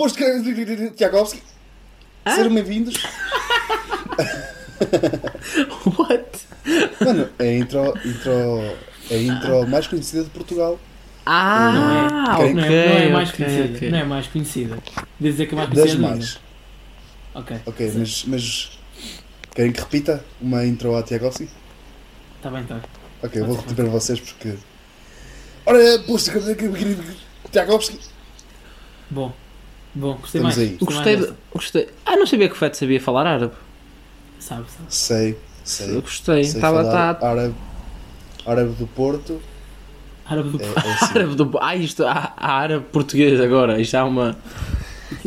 Boas de Tchaikovsky. Sejam bem-vindos. What? Mano, é a intro, intro, é a intro mais conhecida de Portugal. Ah, Não é, ok, não, é, não é mais ok, conhecida. ok. Não é mais conhecida. Devo dizer que é mais Das conhecida. ainda. mais. Ok. Ok, mas, mas querem que repita uma intro a Tchaikovsky? Está bem, está bem. Ok, eu vou repetir para vocês porque. Ora, de Tchaikovsky. Bom. Bom, gostei Estamos mais. aí. Gostei, Gostei, mais gostei. Ah, não sabia que o Fete sabia falar árabe. Sabe, sabe. Sei, sei. Eu gostei. sei Estava falar tá, árabe, árabe do Porto. Árabe do É, é assim. árabe do. Ah, isto. Ah, ah, árabe português agora. Isto é uma.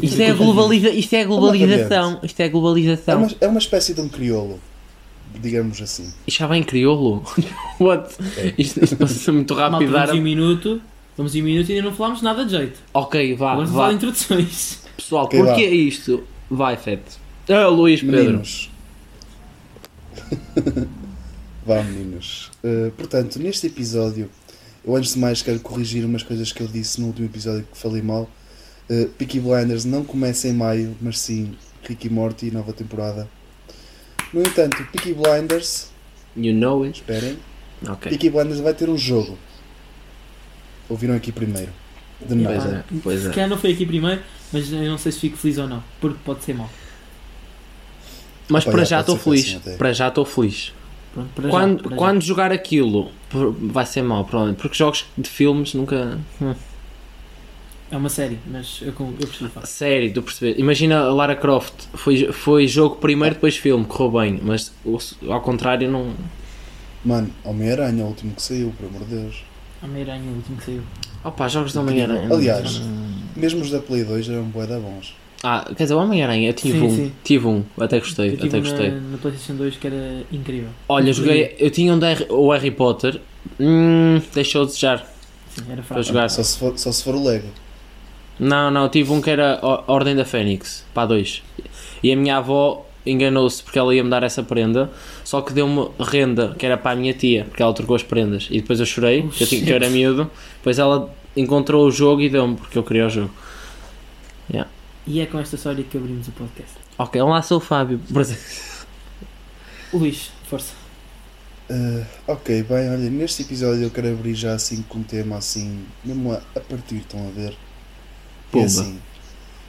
Isto é, globaliza... isto é globalização. Isto é É globalização. uma, é uma espécie de um crioulo, digamos assim. Isto já vem em crioulo. What? É. Isto, isto passa muito rápido. em um minuto. Vamos em um minuto e ainda não falámos nada de jeito. Ok, vá. Vamos falar vá. de introduções. Pessoal, Ok, porquê vá. é isto? Vai, Fete. Ah, Luís Pedro. Meninos. Vá, meninos. Uh, portanto, neste episódio, eu antes de mais quero corrigir umas coisas que eu disse no último episódio que falei mal. Uh, Peaky Blinders não começa em maio, mas sim Rick e Morty, nova temporada. No entanto, Peaky Blinders, You know it. esperem, Ok. Peaky Blinders vai ter um jogo. Ouviram aqui primeiro. De Pois nada. é, pois Se é. calhar não foi aqui primeiro, mas eu não sei se fico feliz ou não. Porque pode ser mau. Mas Opa, para já estou ser feliz. até. Para já estou feliz. Pronto, para já, Quando, já. quando jogar aquilo vai ser mau, provavelmente. Porque jogos de filmes nunca. Hum. É uma série, mas eu, com- eu falar. Sério, tu perceber. Imagina a Lara Croft. Foi, foi jogo primeiro, depois filme, correu bem. Mas ao contrário, não. Mano, Homem-Aranha, o último que saiu, por amor de Deus. Homem-Aranha, o último que saiu. Opa, jogos de Homem-Aranha. Aliás, Hum. Mesmo os da Play 2 eram bué da bons. Ah, quer dizer, o Homem-Aranha, eu tive Sim, um. sim. Tive um, até gostei. Eu tive Até gostei. na, na PlayStation 2 que era incrível. Olha, joguei. Eu tinha um da Harry- o Harry Potter. Hum, deixou de desejar Sim, era para fraco. jogar. Só se for, só se for o Lego. Não, não, tive um que era a Ordem da Fênix, para dois. E a minha avó enganou-se porque ela ia-me dar essa prenda, só que deu-me renda, que era para a minha tia, porque ela trocou as prendas. E depois eu chorei, Oh, que eu, tinha, que eu era miúdo. Depois ela encontrou o jogo e deu-me, porque eu queria o jogo. E é com esta história que abrimos o podcast. Ok, lá sou o Fábio. Luís, força. Ah, ok, bem, olha, neste episódio eu quero abrir já assim com um tema assim, mesmo a, a partir, estão a ver? Pumba. assim,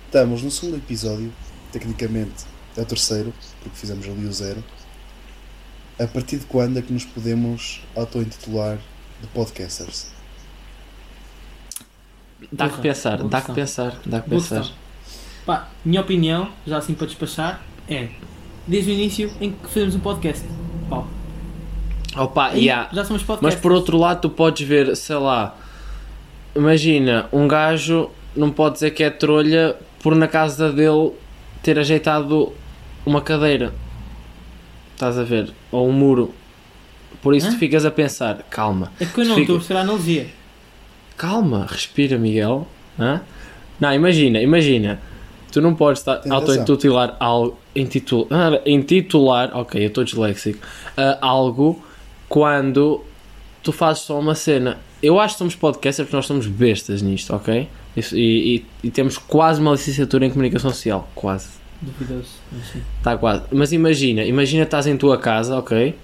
estamos no segundo episódio, tecnicamente é o terceiro, porque fizemos ali o zero. A partir de quando é que nos podemos auto-intitular de podcasters? Dá que pensar, dá que pensar, dá que pensar. Pá, minha opinião, já assim para despachar, é desde o início em que fizemos um podcast. Pá, Opa, aí yeah. já somos Mas podcasts. por outro lado, tu podes ver, sei lá, imagina, um gajo não pode dizer que é trolha por na casa dele ter ajeitado uma cadeira. Estás a ver? Ou um muro. Por isso Hã? tu ficas a pensar, calma, É que eu não Fica- estou a perceber a analogia. calma, respira, Miguel. Hã? Não, imagina, imagina. Tu não podes estar auto-intitular algo. Intitular, ah, intitular, ok, eu estou disléxico. ah, algo quando tu fazes só uma cena. Eu acho que somos podcasters porque nós somos bestas nisto, ok? Isso- E, e- e temos quase uma licenciatura em comunicação social. Quase. Duvidoso. Está quase. Mas imagina, imagina estás em tua casa, ok?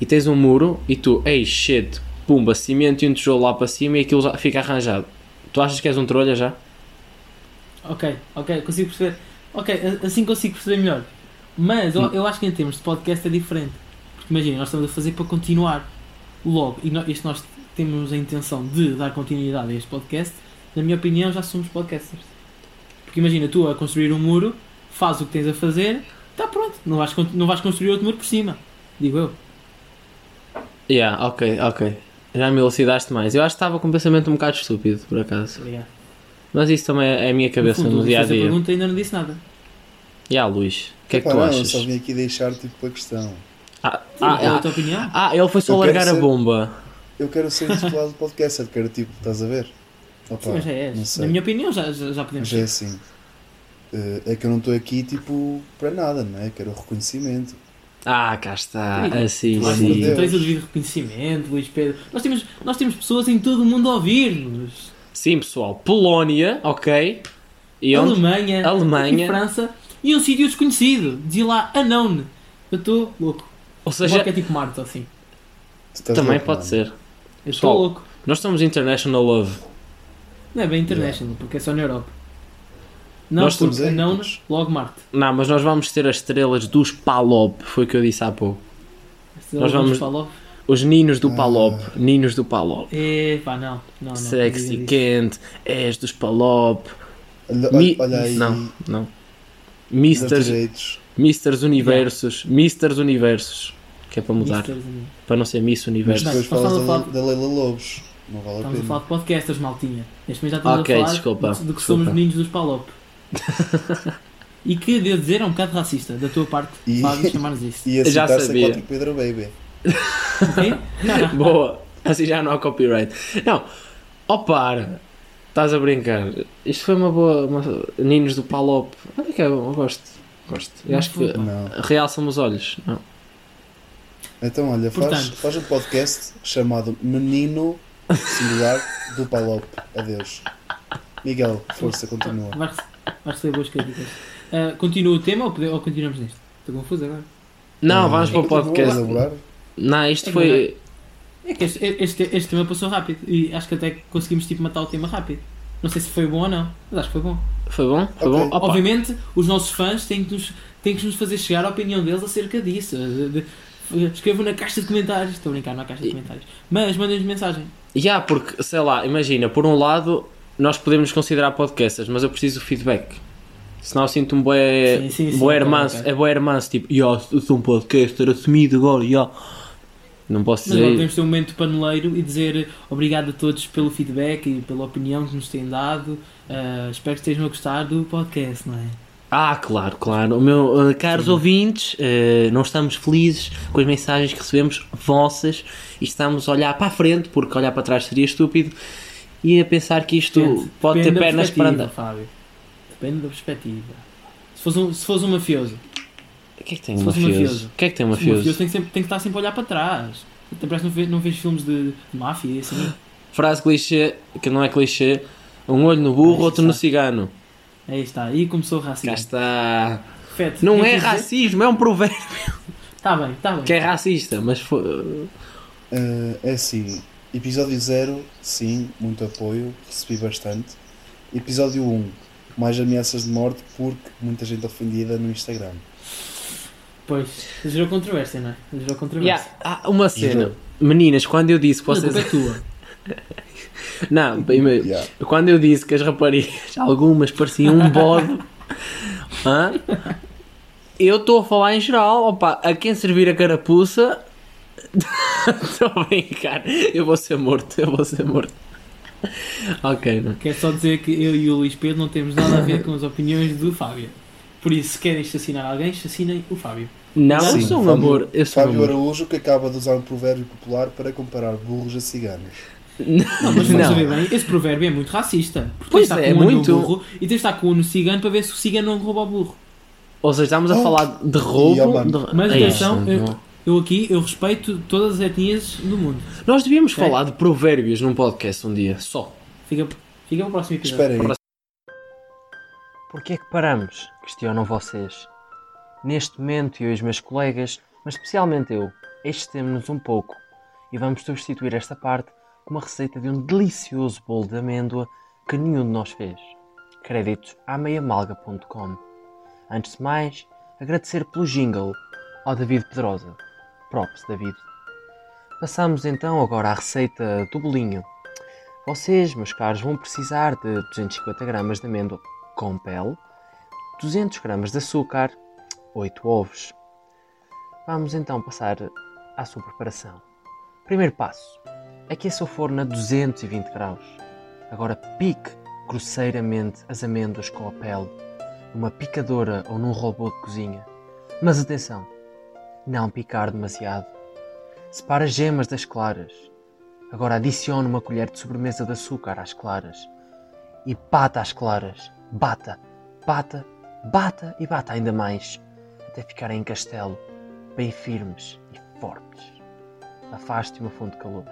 E tens um muro e tu, ei shit, pumba, cimento e um tijolo lá para cima e aquilo fica arranjado. Tu achas que és um trolha já? Ok, ok, consigo perceber. Ok, assim consigo perceber melhor. Mas eu, eu acho que em termos de podcast é diferente. Porque imagina, nós estamos a fazer para continuar logo. E nós, isto nós temos a intenção de dar continuidade a este podcast. Na minha opinião, já somos podcasters. Porque imagina, tu a construir um muro, faz o que tens a fazer, está pronto. Não vais, não vais construir outro muro por cima. Digo eu. Yeah, ok, ok. Já me elucidaste mais. Eu acho que estava com um pensamento um bocado estúpido, por acaso. Obrigado. Mas isso também é a minha cabeça no, no, fundo, dia a a dia. pergunta e ainda não disse nada. E ah, Luís, o que é que tu não, achas? Eu só vim aqui deixar tipo a questão. Ah, Qual é a ah, tua opinião? ah, ele foi só Eu largar a ser- bomba. Eu quero ser intitulado de podcaster, quero tipo, estás a ver? Opa, Sim, mas já sei. Na minha opinião, já, já, já podemos Mas é assim. Eh, É que eu não estou aqui tipo para nada, não é? Quero reconhecimento. Ah, cá está. Sim. Assim, Mas, sim. Deus. tens o devido reconhecimento, Luís Pedro. Nós temos, nós temos pessoas em todo o mundo a ouvir-nos. Sim, pessoal. Polónia, ok? E? Alemanha, Alemanha. e França e um sítio desconhecido. Dizia lá Unknown. Eu estou louco. Ou Seja, é tipo Marte assim. Também louco, pode mano. ser. Eu estou louco. Nós somos International Love. Não é bem international, porque é só na Europa. Não, Nós porque estamos aí, todos. logo Marte. Não, mas nós vamos ter as estrelas dos Palop, foi o que eu disse há pouco. Nós vamos- Falou. Os ninos do Ah. Palop, ninos do Palop. É, pá, não. não, não Sexy, não quente, és dos Palop. Olha, Mi- olha aí. Não, não. Misters. Misters Universos, Misters Universos. Que é para mudar, Misters, para não ser Miss Mas Universo. Bem, depois falas estamos a da, da Leila Lobos. Não vale a Estamos a falar de podcasters, maltinha. Neste momento já estamos Ok, a falar desculpa, de, de que desculpa. somos meninos dos Palop. E que, devo dizer, é um bocado racista da tua parte, E- Fábio, chamar-nos isso. E a Já sabia. enquanto Pedro Baby. Boa, assim já não há copyright. Não, ó para, estás a brincar. Isto foi uma boa. Uma, ninos do Palop. Olha que é bom, eu gosto. Gosto. Eu acho que Não. realça-me os olhos. Não. Então, olha, faz, Portanto. faz um podcast chamado Menino Singular do Palop. Adeus. Miguel, força, continua. Vai, rece- vai receber boas críticas. Ah, continua o tema ou, pode- ou continuamos nisto? Estou confuso agora. Não, Ah, vamos para o a podcast. Não, isto É foi. É que este, este, este tema passou rápido e acho que até conseguimos tipo, matar o tema rápido. Não sei se foi bom ou não, mas acho que foi bom. Foi bom? Foi Ok. bom? Opa, Obviamente, os nossos fãs têm que, nos, têm que nos fazer chegar a opinião deles acerca disso. De- de- escrevam na caixa de comentários. Estou a brincar, há caixa de comentários. Mas mandem-nos mensagem. Já, porque, sei lá, imagina, por um lado, nós podemos considerar podcasters, mas eu preciso do feedback. Senão eu sinto-me bué, Sim, sim, ok, hermanço, é bué hermanço, tipo, "Ya, eu sou um podcaster assumido agora, ya." Não posso Mas agora dizer. podemos ter um momento paneleiro e dizer obrigado a todos pelo feedback e pela opinião que nos têm dado. Ah, espero que estejam a gostar do podcast, não é? Ah, claro, claro. O meu, uh, caros Sim. ouvintes, uh, nós estamos felizes com as mensagens que recebemos vossas e estamos a olhar para a frente, porque olhar para trás seria estúpido, e a pensar que isto Depende- pode ter pernas para andar. Fábio. Depende da perspectiva. Se fosse um, se fosse um mafioso, O que é que tem um um mafioso? mafioso. O que é que tem um o mafioso mafioso? tem que, sempre, tem que estar sempre a olhar para trás. Até parece que não vês, não vês filmes de, de máfia e assim. Frase clichê, que não é clichê, um olho no burro, Aí outro no está. cigano. Aí está, aí começou o Cá racismo. está. Fete, Não é quer dizer? racismo, é um provérbio Está bem, está bem. que é racista, mas foi... Eh, é assim, episódio 0, sim, muito apoio, recebi bastante. Episódio 1, mais ameaças de morte porque muita gente ofendida no Instagram. Pois, gerou controvérsia, não é? Gerou controvérsia. Yeah, há uma cena. Juro. Meninas, quando eu disse que vocês. culpa é tua. Não, primeiro, Yeah. quando eu disse que as raparigas, algumas pareciam um bode, hã? eu estou a falar em geral, opa, a quem servir a carapuça, estou a brincar, eu vou ser morto, eu vou ser morto. Ok, não. Quero só dizer que eu e o Luís Pedro não temos nada a ver com as opiniões do Fábio. Por isso, se querem assassinar alguém, assassinem o Fábio. Não, eu Sim, sou um Fábio- amor, eu sou um Fábio amor. Araújo que acaba de usar um provérbio popular para comparar burros a ciganos. Não, mas vamos Não. saber bem, esse provérbio é muito racista. Porque Pois é, estar com um muito. burro e tens de estar com um no cigano para ver se o cigano não rouba o burro. Ou seja, estamos a Oh. falar de roubo. E, de- Mas Ei, atenção, não. Eu, aqui eu respeito todas as etnias do mundo. Nós devíamos Ok. falar de provérbios num podcast um dia, só. Fica, fica para o próximo episódio. Espera aí, Porquê é que paramos? Questionam vocês. Neste momento, eu e os meus colegas, mas especialmente eu, excedemos-nos um pouco e vamos substituir esta parte com uma receita de um delicioso bolo de amêndoa que nenhum de nós fez. Créditos à meiamalga.com. Antes de mais, agradecer pelo jingle ao David Pedrosa. Props, David. Passamos então agora à receita do bolinho. Vocês, meus caros, vão precisar de 250 gramas de amêndoa com pele, 200 gramas de açúcar, 8 ovos. Vamos então passar à sua preparação. Primeiro passo: aqueça o forno a 220 graus. Agora pique grosseiramente as amêndoas com a pele, numa picadora ou num robô de cozinha. Mas atenção, não picar demasiado. Separe as gemas das claras. Agora adicione uma colher de sobremesa de açúcar às claras e bata as claras. Bata, bata, bata e bata ainda mais, até ficarem em castelo, bem firmes e fortes. Afaste uma fonte de calor.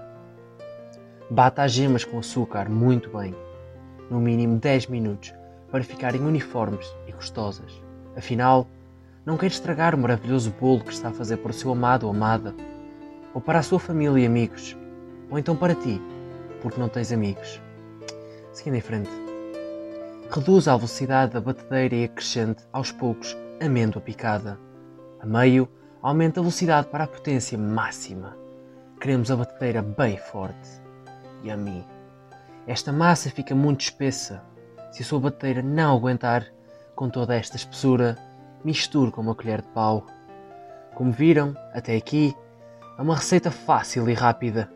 Bata as gemas com açúcar muito bem, no mínimo 10 minutos, para ficarem uniformes e gostosas. Afinal, não quer estragar o maravilhoso bolo que está a fazer para o seu amado ou amada, ou para a sua família e amigos, ou então para ti, porque não tens amigos. Seguindo em frente. Reduz a velocidade da batedeira e acrescente aos poucos amêndoa picada. A meio, aumenta a velocidade para a potência máxima. Queremos a batedeira bem forte. Yummy. Esta massa fica muito espessa. Se a sua batedeira não aguentar com toda esta espessura, misture com uma colher de pau. Como viram, até aqui, é uma receita fácil e rápida,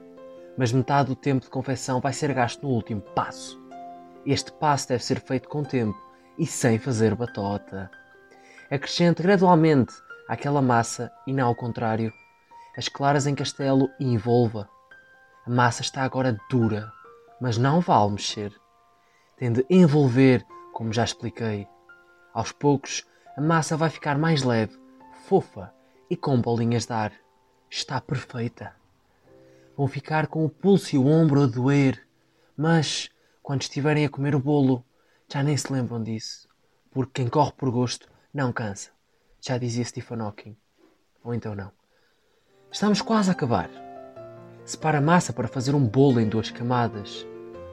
mas metade do tempo de confecção vai ser gasto no último passo. Este passo deve ser feito com tempo e sem fazer batota. Acrescente gradualmente àquela massa e não ao contrário. As claras em castelo e envolva. A massa está agora dura, mas não vale mexer. Tem de envolver, como já expliquei. Aos poucos, a massa vai ficar mais leve, fofa e com bolinhas de ar. Está perfeita. Vão ficar com o pulso e o ombro a doer, mas quando estiverem a comer o bolo, já nem se lembram disso, porque quem corre por gosto não cansa. Já dizia Stephen Hawking. Ou então não. Estamos quase a acabar. Separa a massa para fazer um bolo em duas camadas.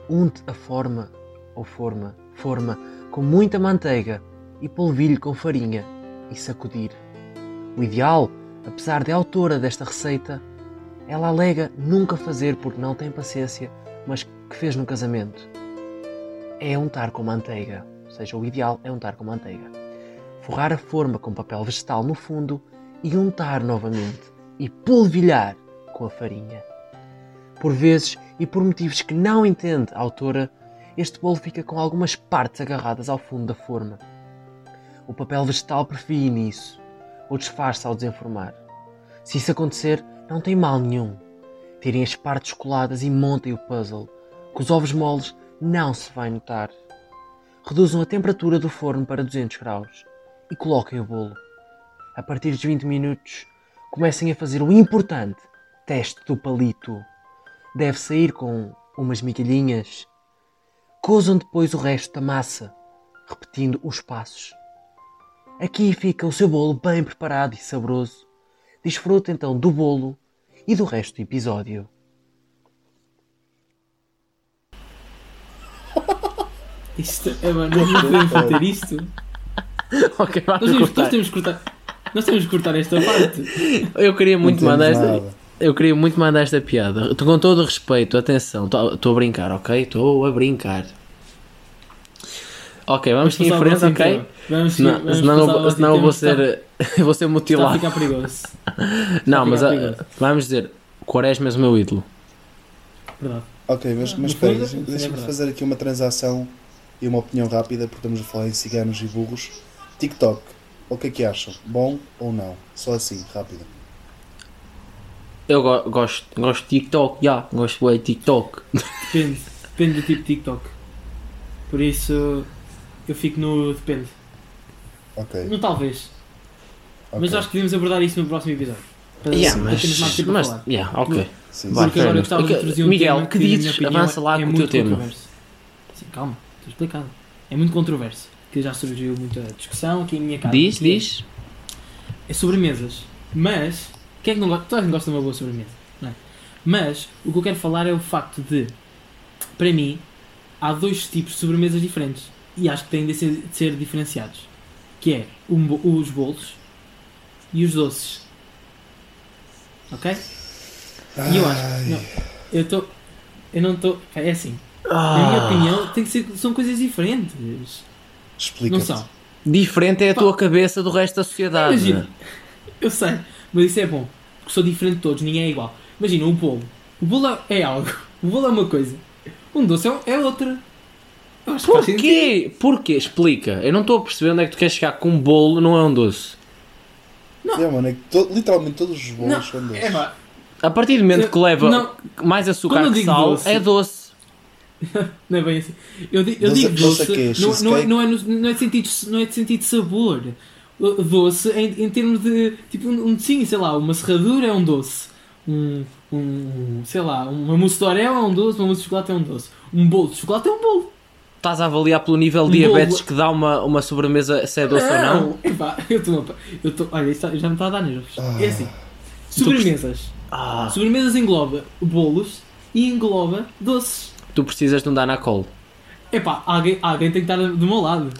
Unte a forma, ou forma, forma, com muita manteiga e polvilhe com farinha e sacudir. O ideal, apesar de autora desta receita, ela alega nunca fazer porque não tem paciência, mas que fez no casamento. É untar com manteiga, ou seja, o ideal é untar com manteiga. Forrar a forma com papel vegetal no fundo e untar novamente e polvilhar com a farinha. Por vezes, e por motivos que não entende a autora, este bolo fica com algumas partes agarradas ao fundo da forma. O papel vegetal prefere nisso, ou disfarça ao desenformar. Se isso acontecer, não tem mal nenhum. Tirem as partes coladas e montem o puzzle. Com os ovos moles não se vai notar. Reduzam a temperatura do forno para 200 graus e coloquem o bolo. A partir de 20 minutos, comecem a fazer o importante teste do palito. Deve sair com umas migalhinhas. Cozam depois o resto da massa, repetindo os passos. Aqui fica o seu bolo bem preparado e saboroso. Desfrute então do bolo e do resto do episódio. Isto é, mano, não podemos meter isto. ok, Nós vamos temos, nós temos que cortar. Nós temos que cortar esta parte. Eu queria muito mandar esta. nada. Eu queria muito mandar esta piada. Com todo o respeito, atenção, estou a brincar, ok? Estou a brincar. Ok, vamos seguir em frente, ok? Vamos, Senão, vamos senão, eu senão eu vou ser, eu vou ser Está, está a mutilado. ficar perigoso. Não, está mas a ah, perigoso. vamos dizer, Quaresma és o meu ídolo. Verdade. Ok, mas, Ah, mas espera, deixa- é deixa-me verdade. fazer aqui uma transação e uma opinião rápida, porque estamos a falar em ciganos e burros. TikTok, o que é que acham? Bom ou não? Só assim, rápido. Eu go- gosto, gosto de TikTok, já, gosto bem de TikTok. Depende. Depende do tipo de TikTok. Por isso, eu fico no depende. Ok. No talvez. ok. Mas acho que devíamos abordar isso no próximo episódio. Para, Yeah, mais mas, tempo a mas falar. yeah, ok. Sim. Porque agora eu gostava de Ok, introduzir um Miguel, tema que minha dizes? opinião, Avança lá é com o muito teu tema. controverso. Sim, calma, estou explicado. É muito controverso. Que já surgiu muita discussão aqui em minha casa. Diz, Que é- diz. É sobremesas. Mas, quem é que não gosta? Toda a gente gosta de uma boa sobremesa. Não é? Mas, o que eu quero falar é o facto de, para mim, há dois tipos de sobremesas diferentes. E acho que têm de ser, de ser diferenciados. Que é um os bolos e os doces. Ok? E eu acho. Ai, Não, eu estou. Eu não estou. É assim. Na minha Ah, opinião, tem que ser, são coisas diferentes. Não Explica-te. são. Diferente é a Pá. tua cabeça do resto da sociedade. Imagina, eu sei, mas isso é bom, porque sou diferente de todos, ninguém é igual. Imagina, um bolo. O bolo é algo, o bolo é uma coisa, um doce é, é outra. Eu acho que faz sentido. Porquê? Porquê? Explica. Eu não estou a perceber onde é que tu queres chegar com um bolo, não é um doce. É, mano, é que to- literalmente todos os bolos Não, são doces. é A partir do momento Eu- que leva não. mais açúcar Quando eu que digo sal, doce- é doce. não é bem assim. Eu, di- eu Doce- digo doce doce, é quê? não, não, é, não, é não, é de sentido, não é de sentido de sabor. Doce em, em termos de, tipo, um, um sim, sei lá, uma serradura é um doce. Um, um, sei lá, uma mousse de orel é um doce, uma mousse de chocolate é um doce. Um bolo de chocolate é um bolo. Estás a avaliar pelo nível de diabetes bolo. que dá uma, uma sobremesa se é doce ou não? Epá, eu estou. Eu estou. Olha, isto já me está a dar nervos. Ah. É assim. Sobremesas. Ah, Sobremesas engloba bolos e engloba doces. tu precisas de um Danacol. Epá, alguém, alguém tem que estar do meu lado.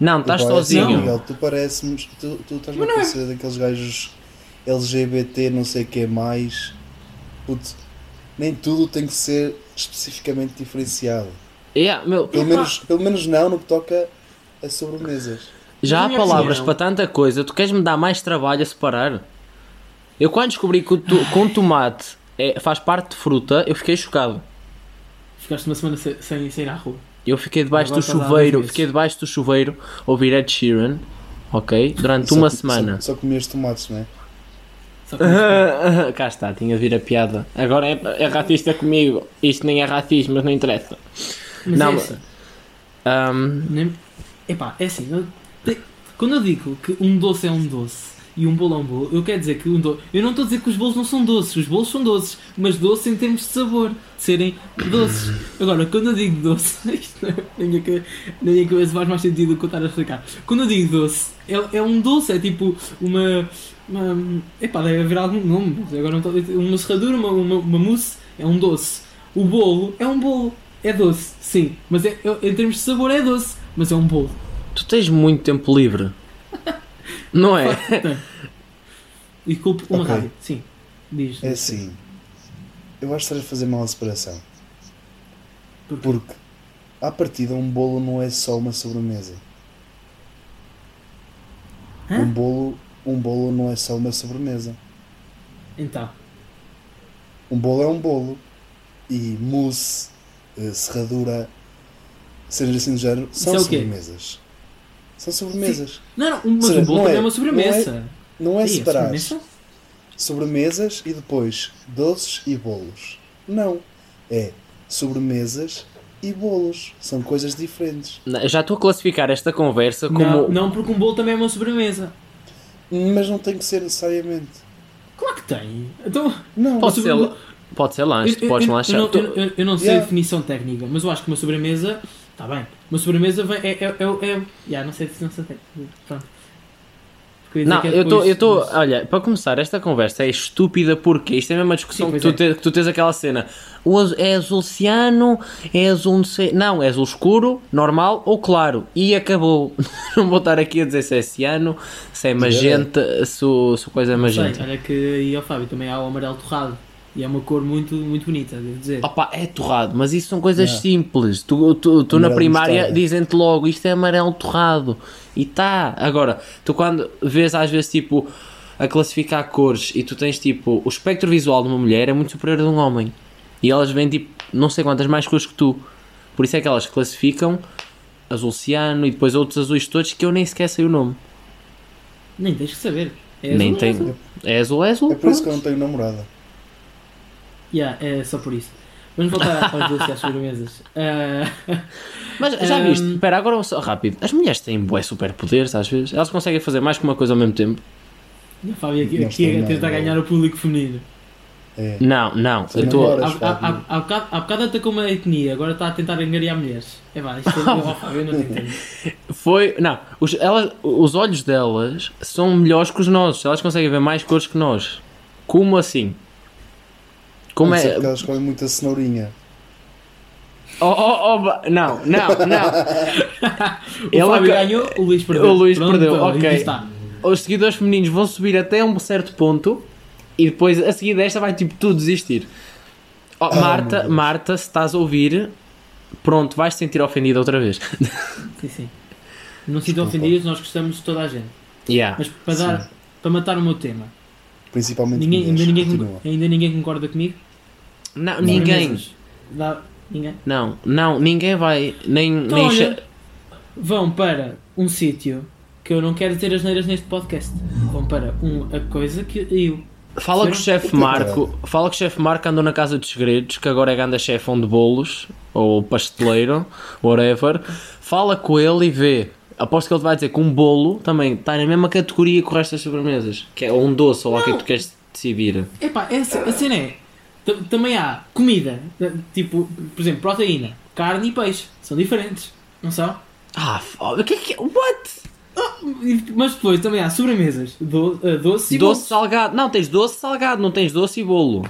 Não, estás sozinho. Miguel, tu pareces tu, tu estás a não é- parecer daqueles gajos LGBT, não sei o que mais. Puto, nem tudo tem que ser especificamente diferenciado. Yeah, meu, Pelo menos, pelo menos não no que toca a sobremesas. já há minha palavras opinião- para tanta coisa, tu queres me dar mais trabalho a separar? Eu quando descobri que o, um tomate é- faz parte de fruta, eu fiquei chocado. Ficaste uma semana se- sem, sem ir à rua. Eu fiquei debaixo Agora do chuveiro, fiquei debaixo do chuveiro a ouvir Ed Sheeran, ok? Durante Só uma semana. Só, só comias tomates, não é? Cá está, tinha de vir a piada. Agora é, é racista comigo. Isto nem é racismo, mas não interessa. Mas Não, é assim. Nem... Epá, é assim. eu Quando eu digo que um doce é um doce e um bolo é um bolo, eu quero dizer que um doce. Eu não estou a dizer que os bolos não são doces, os bolos são doces, mas doce em termos de sabor, de serem doces. Agora, quando eu digo doce, isto não- na minha na minha cabeça faz mais sentido do que eu estar a explicar. Quando eu digo doce, é, é um doce, é tipo uma. uma epá, deve haver algum nome, agora não estou a dizer. Uma serradura, uma, uma, uma mousse, é um doce. O bolo é um bolo. É doce, sim, mas é, é- em termos de sabor é doce, mas é um bolo. tu tens muito tempo livre. Não é? E culpo uma Ok. rádio, sim. Diz. É assim. Eu acho que estás a fazer mal a separação. Porquê? Porque, à partida, um bolo não é só uma sobremesa. Hã? Um bolo, um bolo não é só uma sobremesa. Então, Um bolo é um bolo. E mousse, serradura, cenas assim do género, são é sobremesas. São sobremesas. não, não, mas Será? um bolo Não também é- é uma sobremesa. Não é Ih, separar sobremesa? sobremesas e depois doces e bolos. Não. É sobremesas e bolos. São coisas diferentes. Não, já estou a classificar esta conversa como. Não, não, porque um bolo também é uma sobremesa. Mas não tem que ser necessariamente. Claro que tem. Então, Não. Pode ser, pode ser lanche, eu, podes eu- eu lanchar. eu- eu- eu não sei Yeah. a definição técnica, mas eu acho que uma sobremesa. Está bem. Uma sobremesa vem, é. é, é, é yeah, não sei se não sei. Pronto. Não, é eu estou. depois- mas- olha, para começar, esta conversa é estúpida porque isto é a mesma discussão Sim, que, tu é. te- que tu tens aquela cena. O azul, é azul ciano, é azul não sei. Não, é azul escuro, normal ou claro. E acabou. não vou estar aqui a dizer se é ciano, se é magenta, se, o- se a coisa é Sei, magenta. olha que aí ao Fábio também há o amarelo torrado. E é uma cor muito, muito bonita, devo dizer. Opa, é torrado, mas isso são coisas simples. Tu, tu, tu na primária dizem-te logo isto é amarelo torrado. E tá. Agora, tu quando vês às vezes tipo a classificar cores e tu tens tipo o espectro visual de uma mulher é muito superior a de um homem. E elas vêm tipo não sei quantas mais cores que tu. Por isso é que elas classificam azul ciano e depois outros azuis todos que eu nem sequer sei o nome. Nem tens que saber. É nem azul, é tem. azul. É azul, é azul. É por isso que eu não tenho namorada. Yeah, é só por isso. Vamos voltar aos doces e às sobremesas. Ah, Mas já Ahm. viste? Espera, agora só rápido. As mulheres têm bué superpoderes às vezes. Elas conseguem fazer mais que uma coisa ao mesmo tempo. e a Fábio aqui, Não aqui a tentar ganhar o público feminino. É. Não, não. Eu estou. namoras. Há, há, há, há, bocado, há bocado atacou uma etnia, agora está a tentar angariar mulheres. É vá, isto é. Fábio, eu não te entendo. Foi. Não. Os, elas, os olhos delas são melhores que os nossos. Elas conseguem ver mais cores que nós. Como assim? Como ser é. porque elas comem muita cenourinha. Oh, oh, oh, não, não, não. O Ele Fábio ganhou, o Luís perdeu. O Luís Pronto, perdeu, ok. está. Os seguidores femininos vão subir até um certo ponto e depois a seguir desta vai tipo tudo desistir. Oh, meu Marta. Marta, se estás a ouvir, pronto, vais te sentir ofendida outra vez. Sim, sim. Não se sintam ofendidos, nós gostamos de toda a gente. Yeah. Mas para, dar, para matar o meu tema, Principalmente ninguém, ainda, ninguém, ainda ninguém concorda comigo? Não, ninguém. Dá, ninguém? Não, não, ninguém vai. Nem. Então, nem olha, vão para um sítio que eu não quero dizer as neiras neste podcast. Vão para um, a coisa que eu. Fala com o chefe Puta Marco. Fala que o chefe Marco andou na Casa dos Segredos, que agora é ganda chefão de bolos, ou pasteleiro, whatever. Fala com ele e vê. Aposto que ele vai dizer que um bolo também está na mesma categoria que o resto das sobremesas. Que é ou um doce, ou lá o que é que tu queres decidir. Epá, essa, a cena é. Também há comida, t- tipo, por exemplo, proteína. carne e peixe. São diferentes, não são? Ah, f- o que é que é? What? E- Mas depois também há sobremesas, do, eh, doce e Doce bolo. salgado. Não, tens doce salgado, não tens doce e bolo.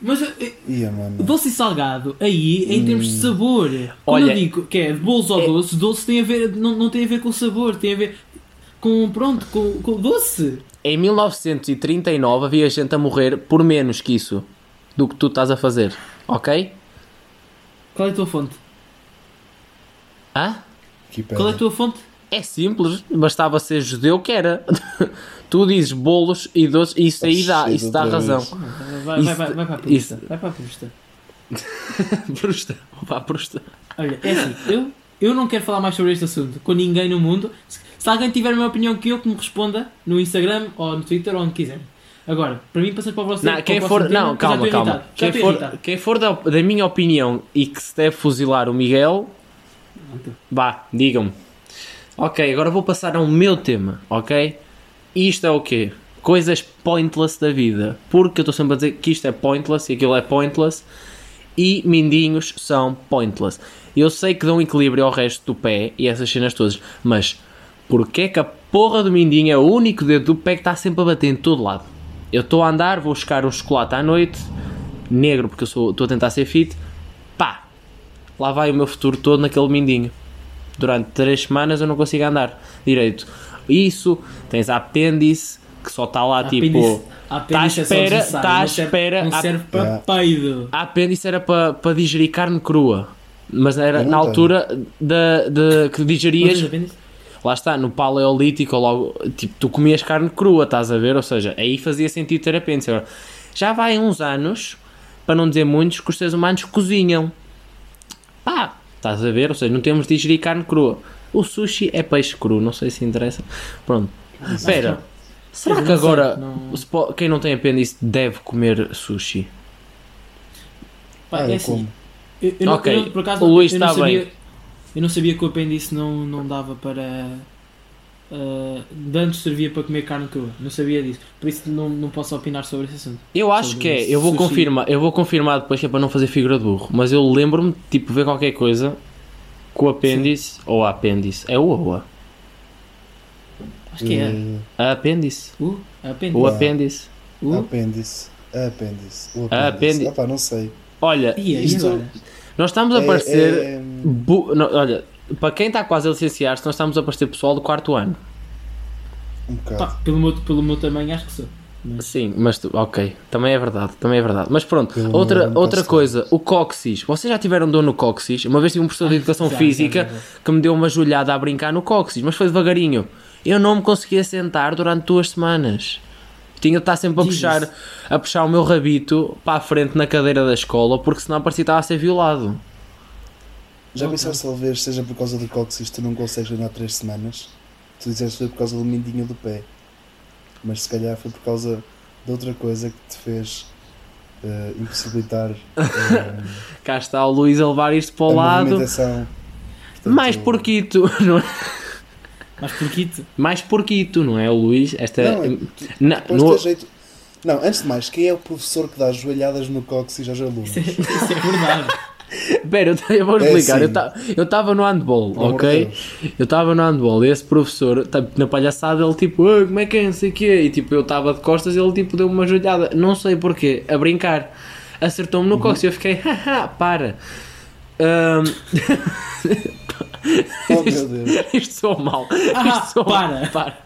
Mas eh, Ia, mano. doce e salgado, aí, em termos de sabor, quando Olha, eu digo que é de bolos ou é- doce, doce tem a ver, não, não tem a ver com o sabor, tem a ver com, pronto, com, com o doce. Em 1939 havia gente a morrer por menos que isso do que tu estás a fazer, ok? Qual é a tua fonte? Hã? Qual é a tua fonte? É simples, bastava ser judeu que era. tu dizes bolos e doces, isso aí dá, isso dá razão. vez. Vai, vai, vai, vai para a isso- prusta. Vai para a prusta. Prusta, vá, prusta. Olha, é assim, eu, eu não quero falar mais sobre este assunto com ninguém no mundo. Se, alguém tiver a mesma opinião que eu, que me responda no Instagram ou no Twitter ou onde quiser. Agora, para mim, passar para você. Não, quem próximo for, tema, não, calma, calma. Quem for, quem for da, da minha opinião e que se deve fuzilar o Miguel, vá, digam-me. Ok, agora vou passar ao meu tema, ok? Isto é o quê? Coisas pointless da vida. Porque eu estou sempre a dizer que isto é pointless e aquilo é pointless. E mindinhos são pointless. Eu sei que dão equilíbrio ao resto do pé e essas cenas todas, mas porquê que a porra do mindinho é o único dedo do pé que está sempre a bater em todo lado? Eu estou a andar, vou buscar um chocolate à noite, negro porque eu sou- estou a tentar ser fit, pá, lá vai o meu futuro todo naquele mindinho. Durante 3 semanas eu não consigo andar direito. Isso, tens a apêndice que só está lá tipo. Apêndice- apêndice é espera- tá à não serve- espera- Não a- serve para Yeah. peido. A apêndice era para pa digerir carne crua. Mas era na tenho. altura da de, que digerias. Lá está, no paleolítico, logo, tipo, tu comias carne crua, estás a ver? Ou seja, aí fazia sentido ter apêndice. Agora, já vai uns anos, para não dizer muitos, que os seres humanos cozinham. Pá, estás a ver? Ou seja, não temos de digerir carne crua. O sushi é peixe cru, não sei se interessa. Pronto. Espera, será Eu que agora não- quem não tem apêndice deve comer sushi? Pá, Ah, é eu assim, eu, eu não- Ok, eu não- por acaso, o Luís eu não está bem. Eu não sabia que o apêndice não, não dava para. Uh, de antes servia para comer carne crua. Não sabia disso. Por isso não, não posso opinar sobre esse assunto. Eu acho Sobre que é, eu vou sushi. confirmar, eu vou confirmar depois que é para não fazer figura de burro, mas eu lembro-me de tipo ver qualquer coisa com o apêndice ou a apêndice, é o ou a? Acho que é. A apêndice, Uh, apêndice. o apêndice. Uh. Apêndice. Apêndice. O A apêndice. apêndice. Ah, pá, não sei. Olha, E aí, Isto- agora? Nós estamos a É- parecer, é- bu- não, olha, para quem está quase a licenciar-se, nós estamos a parecer pessoal do quarto ano. um bocado. Pá, pelo, meu, pelo meu tamanho, acho que sou. Sim, mas tu- ok, também é verdade, também é verdade. Mas pronto, Eu outra, outra coisa, o cóccix. Vocês já tiveram dor no cóccix? Uma vez tive um professor de educação já, física já, já, já. que me deu uma joelhada a brincar no cóccix, mas foi devagarinho. Eu não me conseguia sentar durante duas semanas. Tinha de estar sempre a puxar, a puxar o meu rabito para a frente na cadeira da escola, porque senão parecia que estava a ser violado. Já Ok. pensaste talvez seja por causa do cóccix tu não consegues andar 3 semanas? Tu disseste que foi por causa do mindinho do pé. Mas se calhar foi por causa de outra coisa que te fez eh, impossibilitar eh, Cá está o Luís a levar isto para a o lado. movimentação. Portanto, Mais porquito, não é? Mas porquito? Mais porquito, não é, o Luís? Esta Não, é- depois no- jeito. Não, antes de mais, quem é o professor que dá joelhadas no cóccix aos alunos? Isso é, isso é verdade. Pera, eu, eu vou É explicar. assim. Eu estava no handball, de ok? Deus. Eu estava no handball e esse professor, na palhaçada, ele tipo, "Ah, como é que é, não sei o quê. E tipo, eu estava de costas e ele tipo deu uma joelhada, não sei porquê, a brincar. Acertou-me Uhum. no cóccix e eu fiquei, haha, para. Ahm, Oh meu Deus. isto soa mal. Ah, Isto soa para. mal. Para.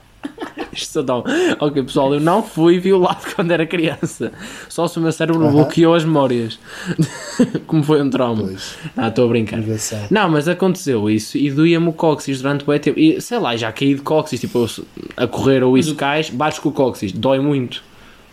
Isto soa tão... Ok, pessoal, eu não fui violado quando era criança. Só se o meu cérebro Aham. bloqueou as memórias. Como foi um trauma. Pois, Ah, estou a brincar. engraçado. Não, mas aconteceu isso e doía-me o cóccix durante o tempo. E sei lá, já caí de cóccix, tipo, a correr ou isso cais, baixo com o cóccix, dói muito.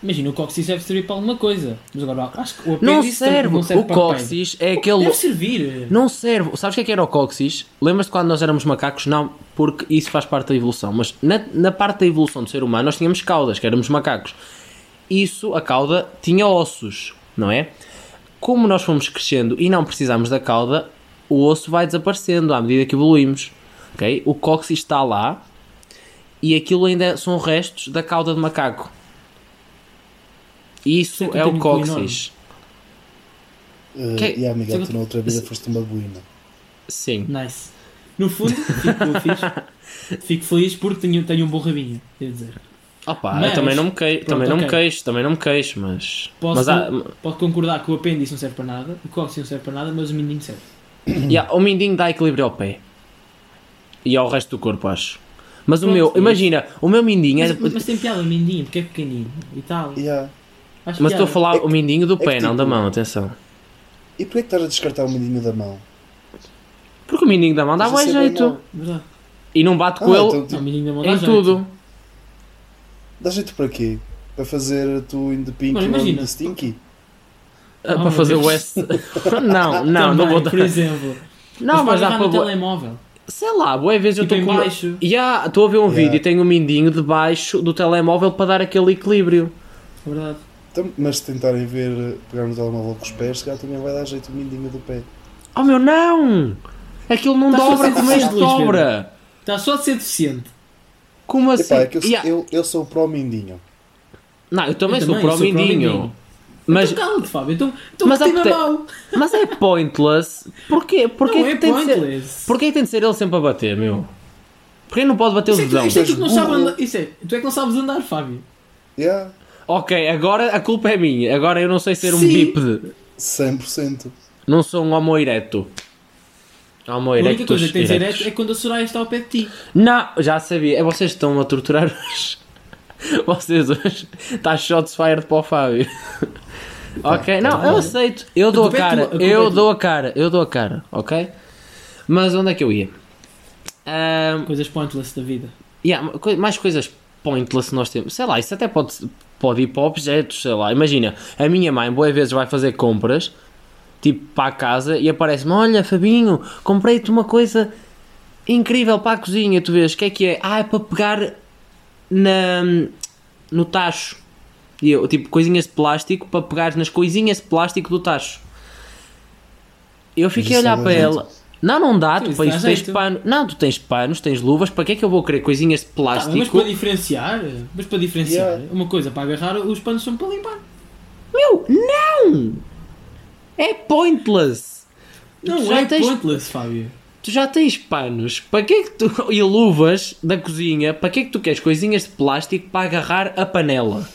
Imagina, o cóccix deve servir para alguma coisa. Mas agora, acho que o Não serve, não serve o cóccix é aquele. Deve servir. Não serve. Sabes o que é que era o cóccix? Lembras-te quando nós éramos macacos? Não, porque isso faz parte da evolução. Mas na, na parte da evolução do ser humano nós tínhamos caudas, que éramos macacos. Isso, a cauda, tinha ossos, não é? Como nós fomos crescendo e não precisamos da cauda, o osso vai desaparecendo à medida que evoluímos. ok? O cóccix está lá e aquilo ainda são restos da cauda de macaco. Isso é eu o cóccix. Uh, Que- E a Miguel, Sim. tu na outra vida foste uma boina. Sim. Nice. No fundo, fico, fixe. fico feliz porque tenho, tenho um bom rabinho, devo dizer. Opa, Mas- eu também não me queixo, Pronto, também não me ok. queixo, também não me queixo, mas. Posso, Mas há, pode concordar que o apêndice não serve para nada, o cóccix não serve para nada, mas o mindinho serve. Yeah, o mindinho dá equilíbrio ao pé. E ao resto do corpo, acho. Mas o Pronto, meu, é imagina, o meu mindinho é. Mas, mas tem piada o mindinho, porque é pequenino e tal. Yeah. Acho Mas estou a falar o mindinho do é pé, não da tipo- mão, atenção. E porquê que estás a descartar o mindinho da mão? Porque o mindinho da mão dá Mas isso é jeito. E não bate Ah, com ele então, Não, tipo, o mindinho da mão dá em jeito. tudo. dá jeito para quê? Para fazer tu in the pink Mano, e não in imagina. the stinky? Ah, para meu fazer o Deus. S. não, não, não Também, vou dar. Por exemplo. Não, mas dá para telemóvel. Sei lá, boa vez eu Tipo estou em com. baixo. Ya, estou a ver um Yeah. vídeo e tenho o mindinho debaixo do telemóvel para dar aquele equilíbrio. Verdade. Então, mas se tentarem ver, eh, pegar no telemóvel com os pés, se calhar também vai dar jeito o mindinho do pé. Oh meu, não! Aquilo não Tá só dobra como este dobra! Está só de ser deficiente. Como assim? Epá, é que eu, Ya. eu, eu sou pro mindinho. Não, eu também Eu sou também pro sou pro mindinho. mindinho. Mas, Então cala-te, Fábio. Então, então Mas tem mão. mas é pointless. Porquê? Porquê Não que é tem de ser, pointless. porquê que tem de ser ele sempre a bater, meu? Porquê não pode bater o é, dedão? isto é tu não sabes andar. Isso é, tu é que não sabes andar, Fábio. Yeah, Ok, agora a culpa é minha. Agora eu não sei ser um Sim. bípede. 100%. Não sou um homo ereto. Homo A única coisa que tens direto é quando a Soraya está ao pé de ti. Não, já sabia. É vocês que estão a torturar hoje. Vocês hoje. Está shots fired para o Fábio. ok, não, tá eu bem. aceito. Eu dou a é cara. Eu é dou a cara. Eu dou a cara, ok? Mas onde é que eu ia? Ahm, Coisas pointless da vida. yeah, mais coisas pointless nós temos. Sei lá, isso até pode, pode ir para objetos. Sei lá, imagina. A minha mãe, boas vezes, vai fazer compras. Tipo, para a casa e aparece-me: Olha, Fabinho, comprei-te uma coisa incrível para a cozinha. Tu vês, o que é que é? Ah, é para pegar na, no tacho. E eu, tipo, coisinhas de plástico para pegar nas coisinhas de plástico do tacho. Eu fiquei a isso olhar dá para jeito. ela. Não, não dá, Sim, tu tens jeito. pano. Não, tu tens panos, tens luvas, para que é que eu vou querer coisinhas de Tá, plástico? mas para diferenciar, mas para diferenciar, Yeah. uma coisa para agarrar, os panos são para limpar. Meu, não! É pointless! Não Já é tens- pointless, Fábio. Tu já tens panos, para que é que tu. e luvas da cozinha, para que é que tu queres coisinhas de plástico para agarrar a panela?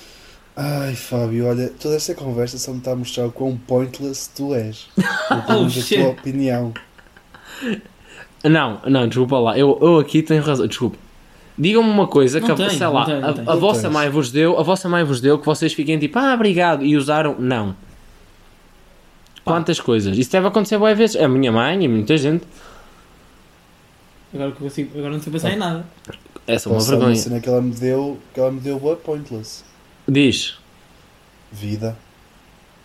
Ai, Fábio, olha, toda esta conversa só me está a mostrar o quão pointless tu és. Eu Oh, pergunto a tua opinião. Não, não, desculpa lá, eu, eu aqui tenho razão, desculpa. Digam-me uma coisa Não que, a- tenho, sei lá, tenho, a, a vossa tens. mãe vos deu, a vossa mãe vos deu que vocês fiquem tipo, ah, obrigado, e usaram, não. Quantas coisas? Isso deve acontecer várias vezes. A minha mãe e muita gente. Agora, que eu consigo, agora não estou a pensar em nada. Essa é uma vergonha. cena que ela me deu, que ela me deu boa pointless. Diz. Vida.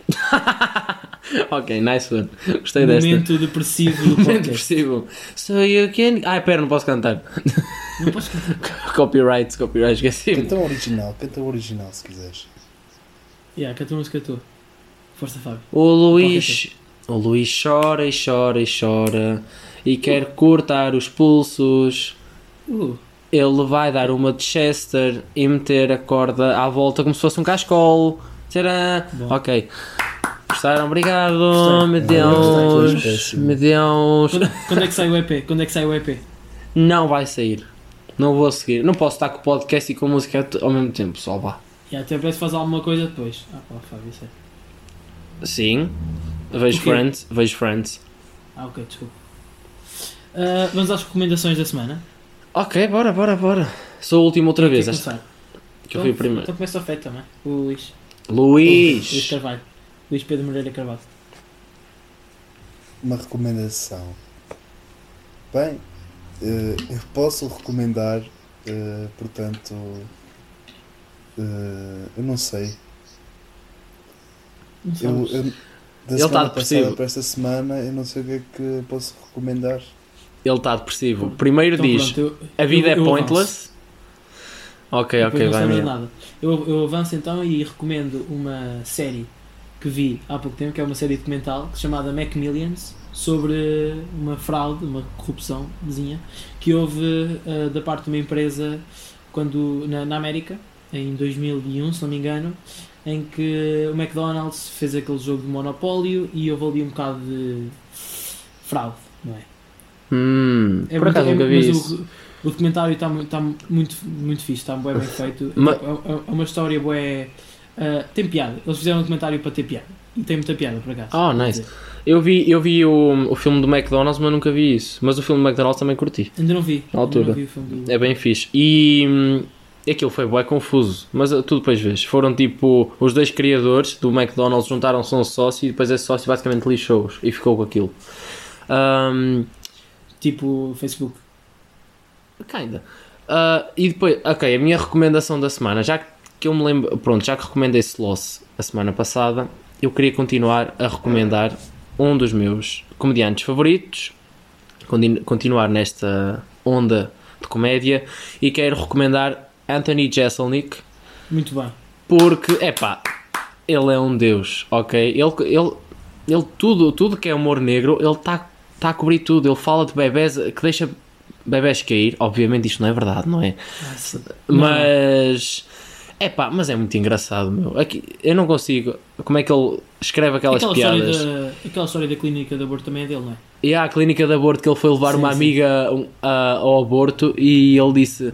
ok, nice one. Gostei desta. Momento depressivo do Momento depressivo. So you can. Ai, pera, não posso cantar. Não podes cantar. copyright, copyright, esqueci. Canta o original, canta o original se quiseres. Yeah, canta a música tua. Força, Fábio. O Luís. O Luís chora e chora e chora e quer cortar os pulsos. Uh, Ele vai dar uma de Chester e meter a corda à volta como se fosse um cascol. Tcharam! Bom. Ok. Gostaram? Obrigado, Gostei. meu. Deus. Meu Deus. quando, quando é que sai o EP? Quando é que sai o EP? Não vai sair. Não vou seguir. Não posso estar com o podcast e com a música ao mesmo tempo, só vá. Yeah, até parece que faz alguma coisa depois. Ah, pá, Fábio, isso é. Sim. Vejo? Friends. Vejo Friends. Ah, ok, desculpa. Ah, vamos às recomendações da semana. Ok, bora, bora, bora. Sou o último outra vez. Esta, que eu fui o primeiro. Então começa o Fé também. O Luís. Luís. Luís Carvalho. Luís Pedro Moreira Carvalho. Uma recomendação. Bem, eh, eu posso recomendar, eh, portanto, eh, eu não sei. Não Eu, eu- da Ele tá semana depressivo. para esta semana, eu não sei o que é que posso recomendar. Ele está depressivo. Primeiro Então, diz: pronto, eu- A vida eu- é pointless. Ok, Depois ok, vai nada. Eu, eu avanço então e recomendo uma série que vi há pouco tempo, que é uma série documental chamada Macmillions, sobre uma fraude, uma corrupçãozinha que houve eh, da parte de uma empresa quando, na, na América em 2001, se não me engano, em que o McDonald's fez aquele jogo de monopólio e houve ali um bocado de fraude, não é? Hum, É por acaso nunca é- vi mas isso. O, o documentário está muito, tá muito, muito fixe, está bem, bem feito. É, é- é uma história bué, ah, tem piada. Eles fizeram um documentário para ter piada. E tem muita piada, por acaso. Quer nice. Eu vi, eu vi o, o filme do McDonald's, mas nunca vi isso. Mas o filme do McDonald's também curti. Ainda não vi. Na altura. Vi do- É bem fixe. E hum, aquilo foi bem confuso, mas uh, tu depois vês. Foram tipo os dois criadores do McDonald's juntaram-se a um sócio e depois esse sócio basicamente lixou-os e ficou com aquilo. Um, Tipo Facebook. Kinda. Uh, e depois, ok, a minha recomendação da semana, já que eu me lembro, pronto, já que recomendei Sloss a semana passada, eu queria continuar a recomendar um dos meus comediantes favoritos, continu- continuar nesta onda de comédia e quero recomendar Anthony Jeselnik Muito bem. porque, epá, ele é um deus, ok? Ele, ele, ele tudo, tudo que é humor negro, ele está tá a cobrir tudo. Ele fala de bebés que deixa bebés cair. Obviamente isto não é verdade, não é? Ah, sim. Mas, epá, mas é muito engraçado, meu. Aqui, eu não consigo. Como é que ele escreve aquelas Aquela piadas? história, da, aquela história da clínica de aborto também é dele, não é? E há a clínica de aborto que ele foi levar Sim, uma sim. amiga um, a- ao aborto e ele disse: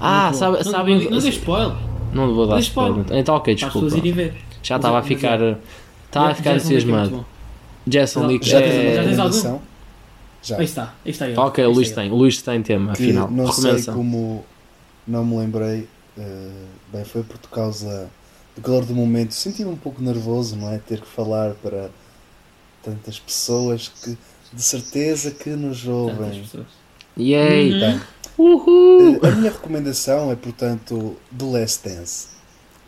Ah, Muito bom. sabe, não, sabem. Não, não dê spoiler. Não vou dar spoiler. spoiler. Então, ok, desculpa. Já estava a é- mas ficar. é. Estava a Já- ficar já são muito entusiasmado. Jason Lee Já É- tens uma já tens algum? recomendação? Já. Aí está, aí está ele. Ok, Aí o está Luís tem. O Luís tem tema, afinal. não sei como não me lembrei eh, bem foi por causa do calor do momento senti-me um pouco nervoso não é ter que falar para tantas pessoas que de certeza que nos ouvem. Yay! Uhul! eh, a minha recomendação é portanto The Last Dance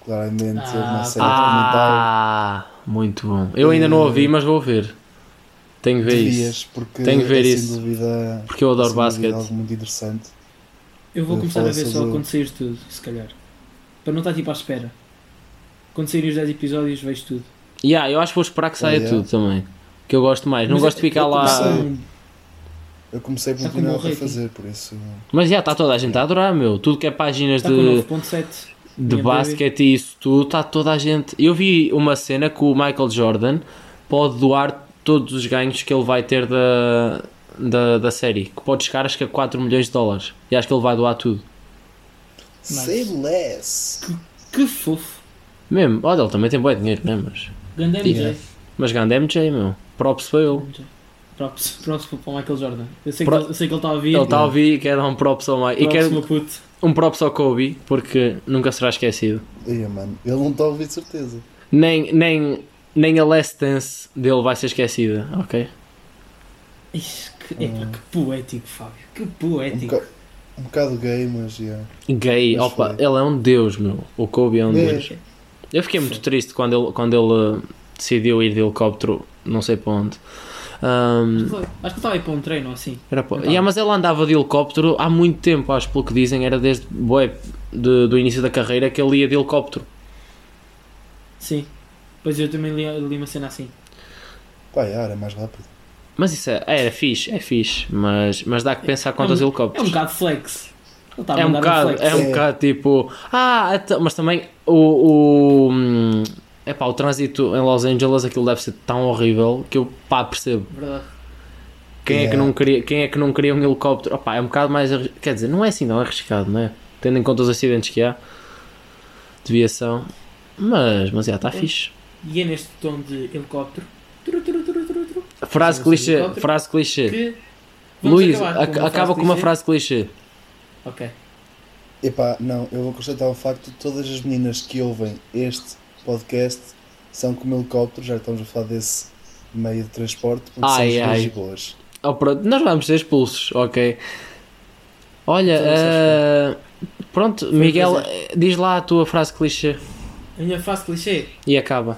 claramente Ah, uma série documental Ah, muito bom. Eu ainda não ouvi, mas vou ver. Tenho que ver isso. devias porque Tenho que ver é, isso. dúvida Porque eu adoro dúvida basquete. algo muito interessante Eu vou começar a ver só quando sair tudo, se calhar. Para não estar tipo à espera. Quando saírem os 10 episódios, vejo tudo. Yeah, eu acho que vou esperar que saia Oh, yeah. tudo também. Que eu gosto mais. Não Mas gosto de é- ficar eu lá. comecei- eu comecei por com bom a fazer por isso Mas já está toda a gente a adorar, meu. Tudo que é páginas Está de, 9.7. de basquete e isso tudo, está toda a gente. Eu vi uma cena que o Michael Jordan pode doar todos os ganhos que ele vai ter da, da, da série. Que pode chegar acho que a 4 milhões de dólares. E acho que ele vai doar tudo. Nice. Say less Que fofo. Mesmo, olha, ele também tem bom dinheiro, né? Mas, Ganda MJ. Yeah. mas grande MJ, meu. Props para ele. Props, props para o Michael Jordan. Eu sei que, Pro- ele, eu sei que ele está a ouvir. Ele está a ouvir e quer dar um props ao Mike. E quer um props ao Kobe, porque nunca será esquecido. Ia, mano, ele não está a ouvir de certeza. Nem, nem, nem a last dance dele vai ser esquecida, ok? Ixi, que, é, que poético, Fábio. Que Um, poético. boca- um bocado gay, mas yeah. Gay, Mas opa, foi. ele é um deus, meu. O Kobe é um É. deus. Eu fiquei muito triste quando ele, quando ele uh, decidiu ir de helicóptero, não sei para onde. Um, Foi. Acho que ele estava a ir para um treino ou assim. era para... Yeah, mas ele andava de helicóptero há muito tempo, acho, pelo que dizem, era desde de- do início da carreira que ele ia de helicóptero. Sim. Pois eu também li, li uma cena assim. Pá, yeah, era mais rápido. Mas isso é, é fixe, é fixe, mas, mas dá que pensar quanto aos É um helicópteros. bocado flex. Estava É um bocado, flex. é um É. bocado tipo. Ah, mas também o. o hum, epá, o trânsito em Los Angeles aquilo deve ser tão horrível que eu pá, percebo. Verdade. Quem, é que Yeah. não queria, quem é que não queria um helicóptero? Opá, é um bocado mais. Quer dizer, não é assim, não é arriscado, não é? Tendo em conta os acidentes que há de viação. Mas, mas já está fixe. E é neste tom de helicóptero. Frase Sim, clichê, frase clichê. Luís, acaba com uma frase clichê. Ok. Epá, não, eu vou constatar o facto de todas as meninas que ouvem este podcast são como helicóptero, já estamos a falar desse meio de transporte, porque Ai, são ai. boas. Oh, pronto, nós vamos ser expulsos, ok. Olha, Todas eh, pronto, Miguel, fazer. eh, diz lá a tua frase clichê A minha frase clichê. e acaba.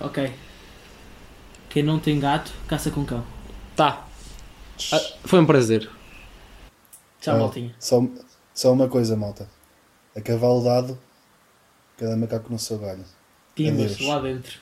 Ok. Quem não tem gato, caça com cão. Tá, ah, foi um prazer. Tchau, Ah, maltinha. Só, só uma coisa, malta. A cavalo dado, cada macaco no seu galho. Pimbas lá dentro.